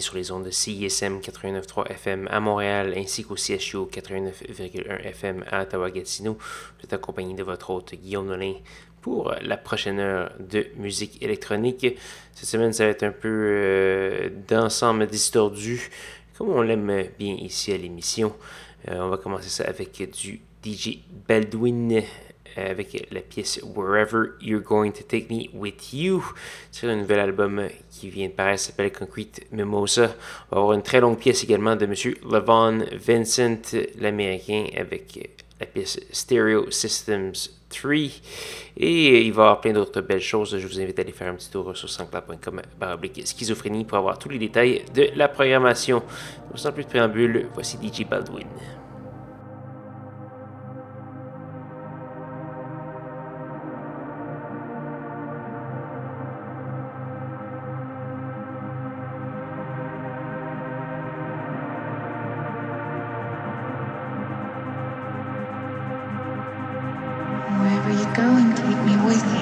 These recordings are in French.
Sur les ondes de CISM 89.3 FM à Montréal ainsi qu'au CHU 89.1 FM à Ottawa-Gatineau. Vous êtes accompagné de votre hôte Guillaume Nolin pour la prochaine heure de musique électronique. Cette semaine, ça va être un peu euh, d'ensemble distordu, comme on l'aime bien ici à l'émission. Euh, on va commencer ça avec du DJ Baldwin avec la pièce Wherever You're Going to Take Me With You. C'est un nouvel album qui vient de paraître, s'appelle Concrete Mimosa. On va avoir une très longue pièce également de M. Levon Vincent, l'américain, avec la pièce Stereo Systems 3. Et il va y avoir plein d'autres belles choses. Je vous invite à aller faire un petit tour sur sanscloud.com schizophrénie pour avoir tous les détails de la programmation. Sans plus de préambule, voici DJ Baldwin. Go and take me with you.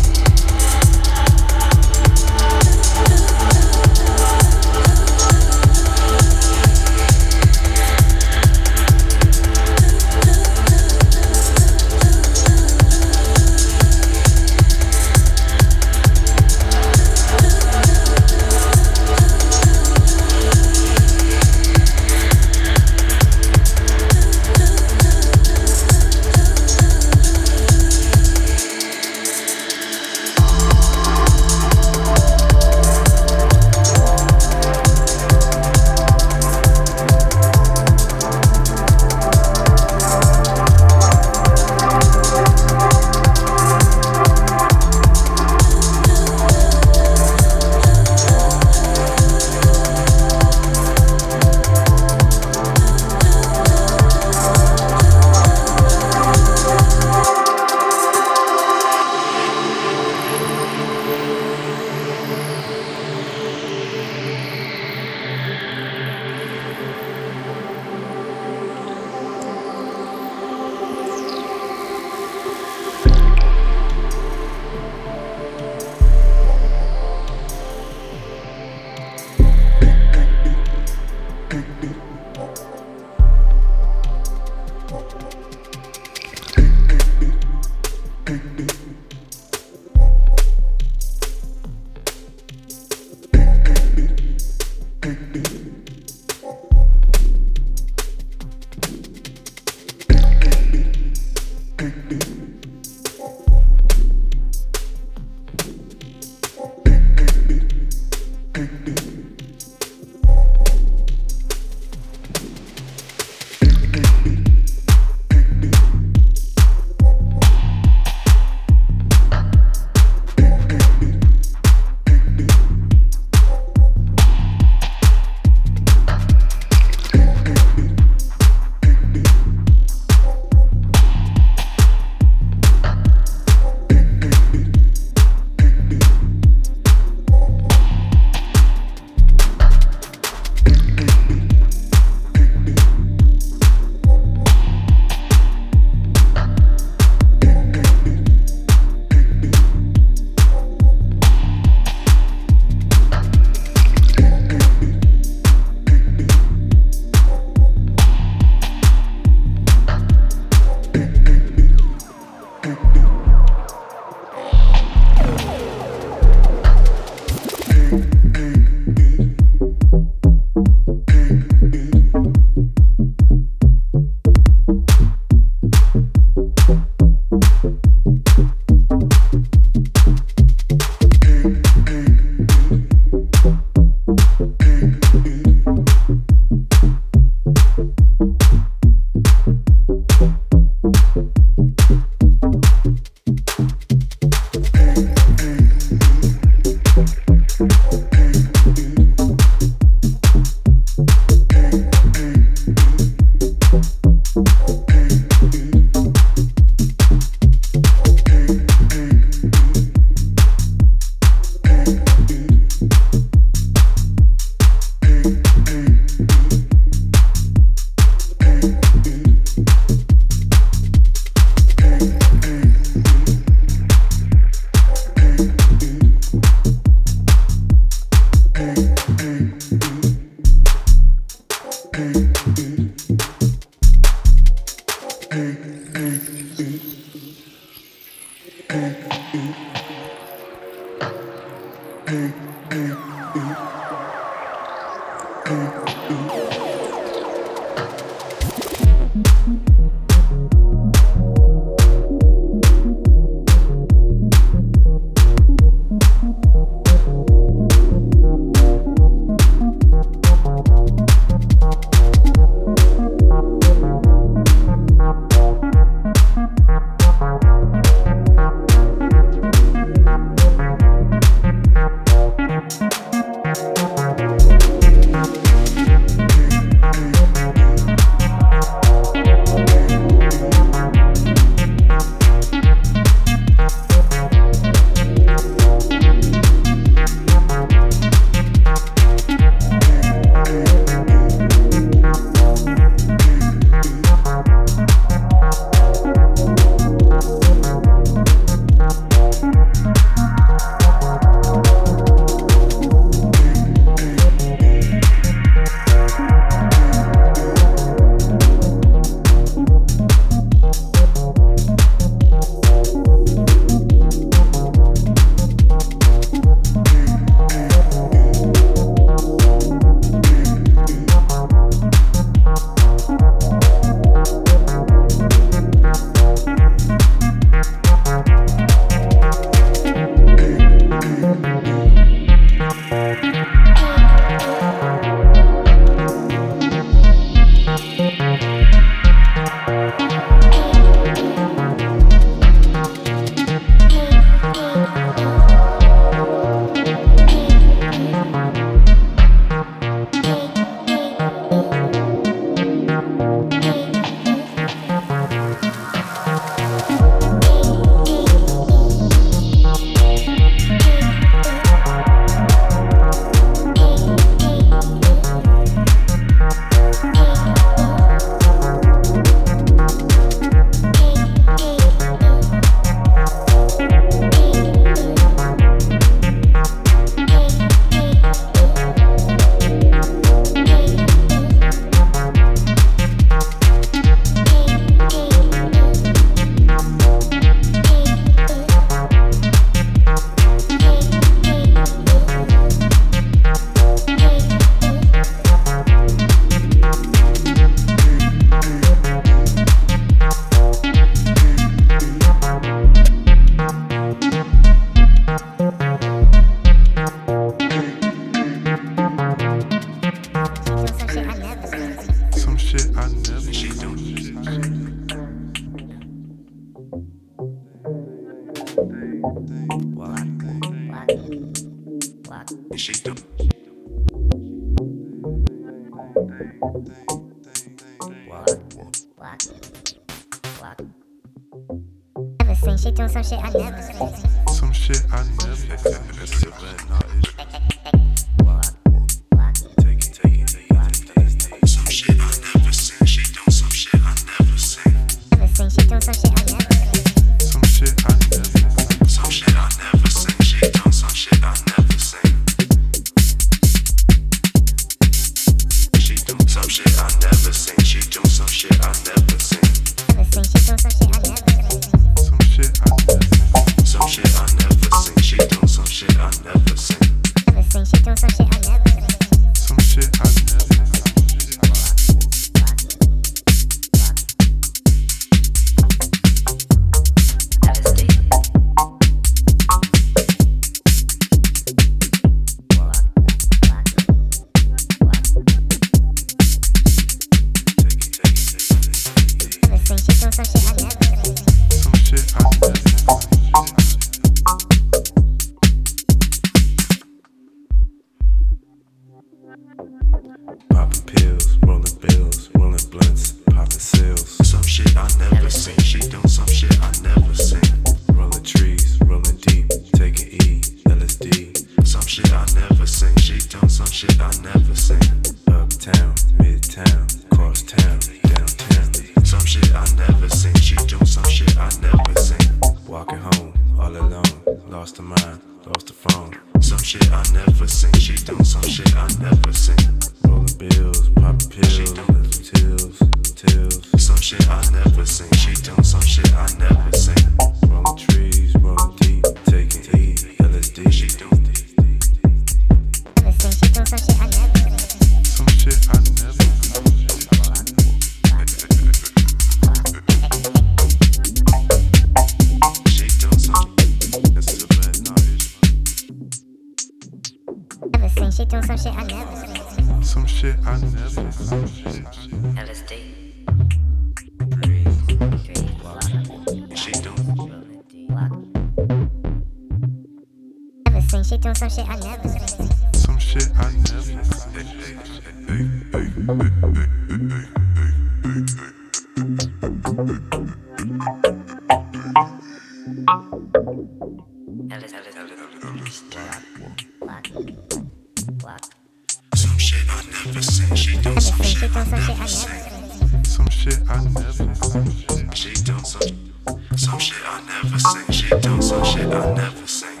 she do some some shit I never seen. She do some shit I never seen.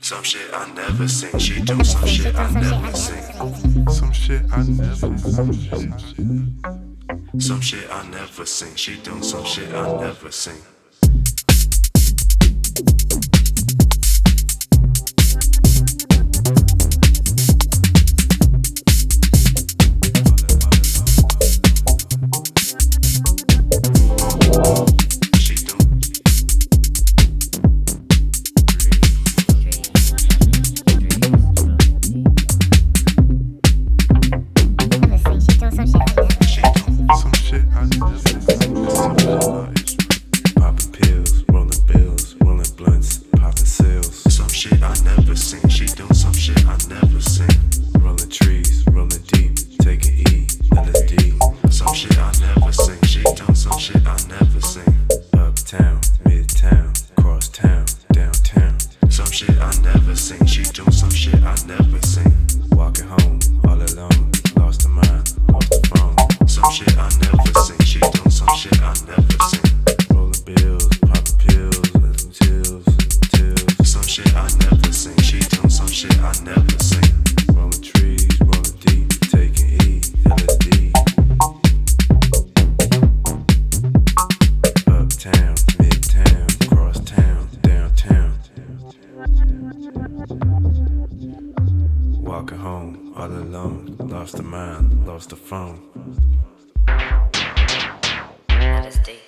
Some shit I never seen. She do some shit I never seen. Some shit I never. Some shit I never seen. She do some shit I never seen. That is phone.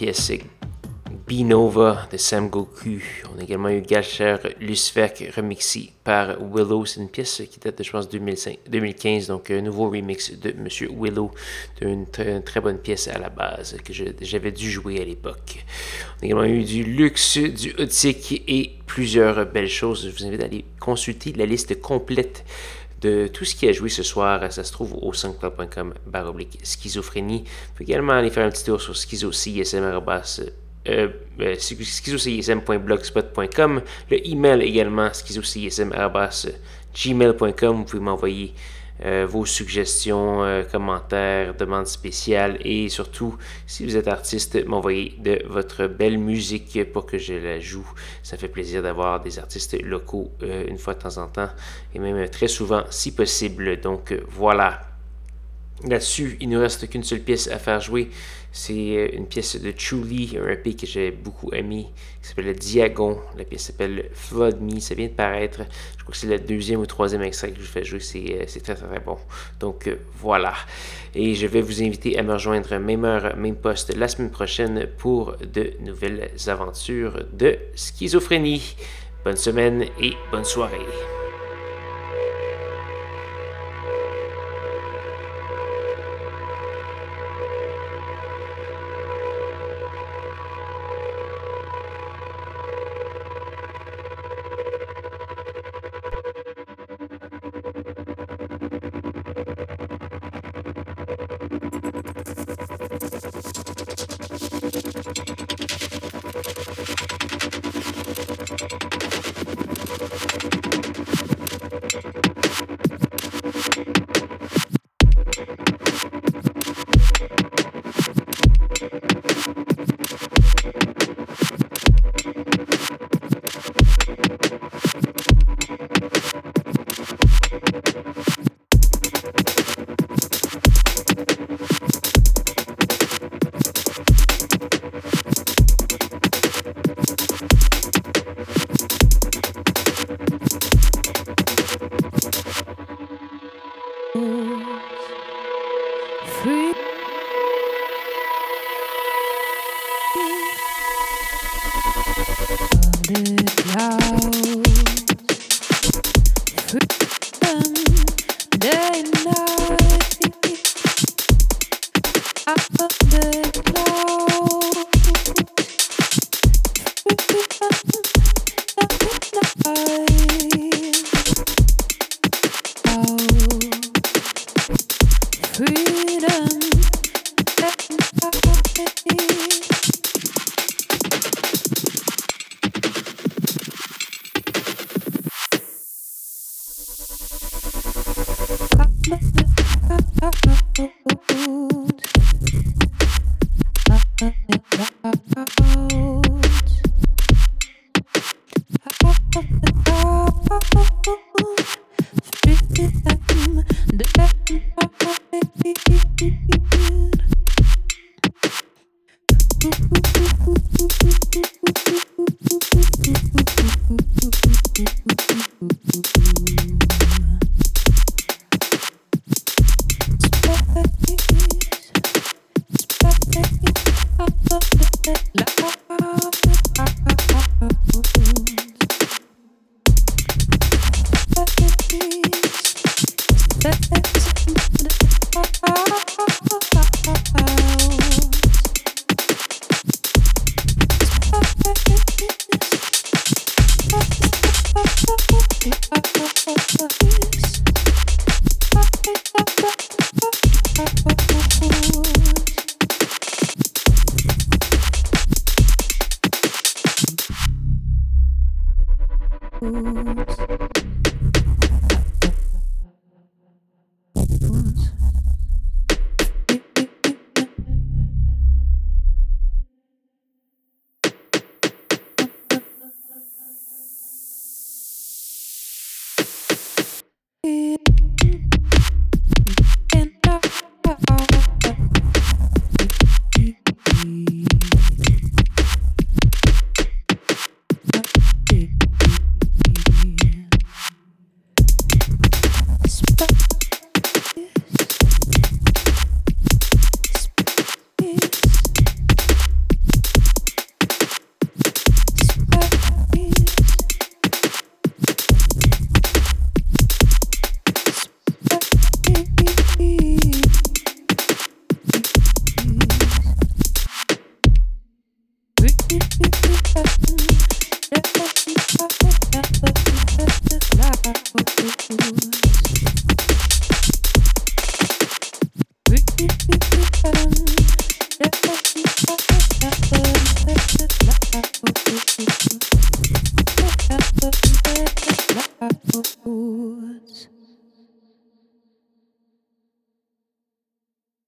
D'entendre la pièce Binova de Sam Goku. On a également eu Galcher Lusvek remixé par Willow. C'est une pièce qui date de, je pense, 2015. Donc, un nouveau remix de Monsieur Willow. D'une très bonne pièce à la base que j'avais dû jouer à l'époque. On a également eu du luxe, du hautique et plusieurs belles choses. Je vous invite à aller consulter la liste complète de tout ce qui a joué ce soir. Ça se trouve au soundcloud.com baroblique schizophrénie. Vous pouvez également aller faire un petit tour sur schizocism.com euh, euh schizocism.blogspot.com, le email également schizocism.gmail.com. Vous pouvez m'envoyer euh, vos suggestions, euh, commentaires, demandes spéciales et surtout, si vous êtes artiste, m'envoyer de votre belle musique pour que je la joue. Ça fait plaisir d'avoir des artistes locaux une fois de temps en temps et même très souvent si possible. Donc voilà. Là-dessus, il ne nous reste qu'une seule pièce à faire jouer. C'est euh, une pièce de Truly, un EP que j'ai beaucoup aimé, qui s'appelle Diagon. La pièce s'appelle Flood Me. Ça vient de paraître. Je crois que c'est le deuxième ou troisième extrait que je fais jouer. C'est, euh, très, très, très bon. Donc euh, voilà. Et je vais vous inviter à me rejoindre même heure, même poste la semaine prochaine pour de nouvelles aventures de schizophrénie. Bonne semaine et bonne soirée.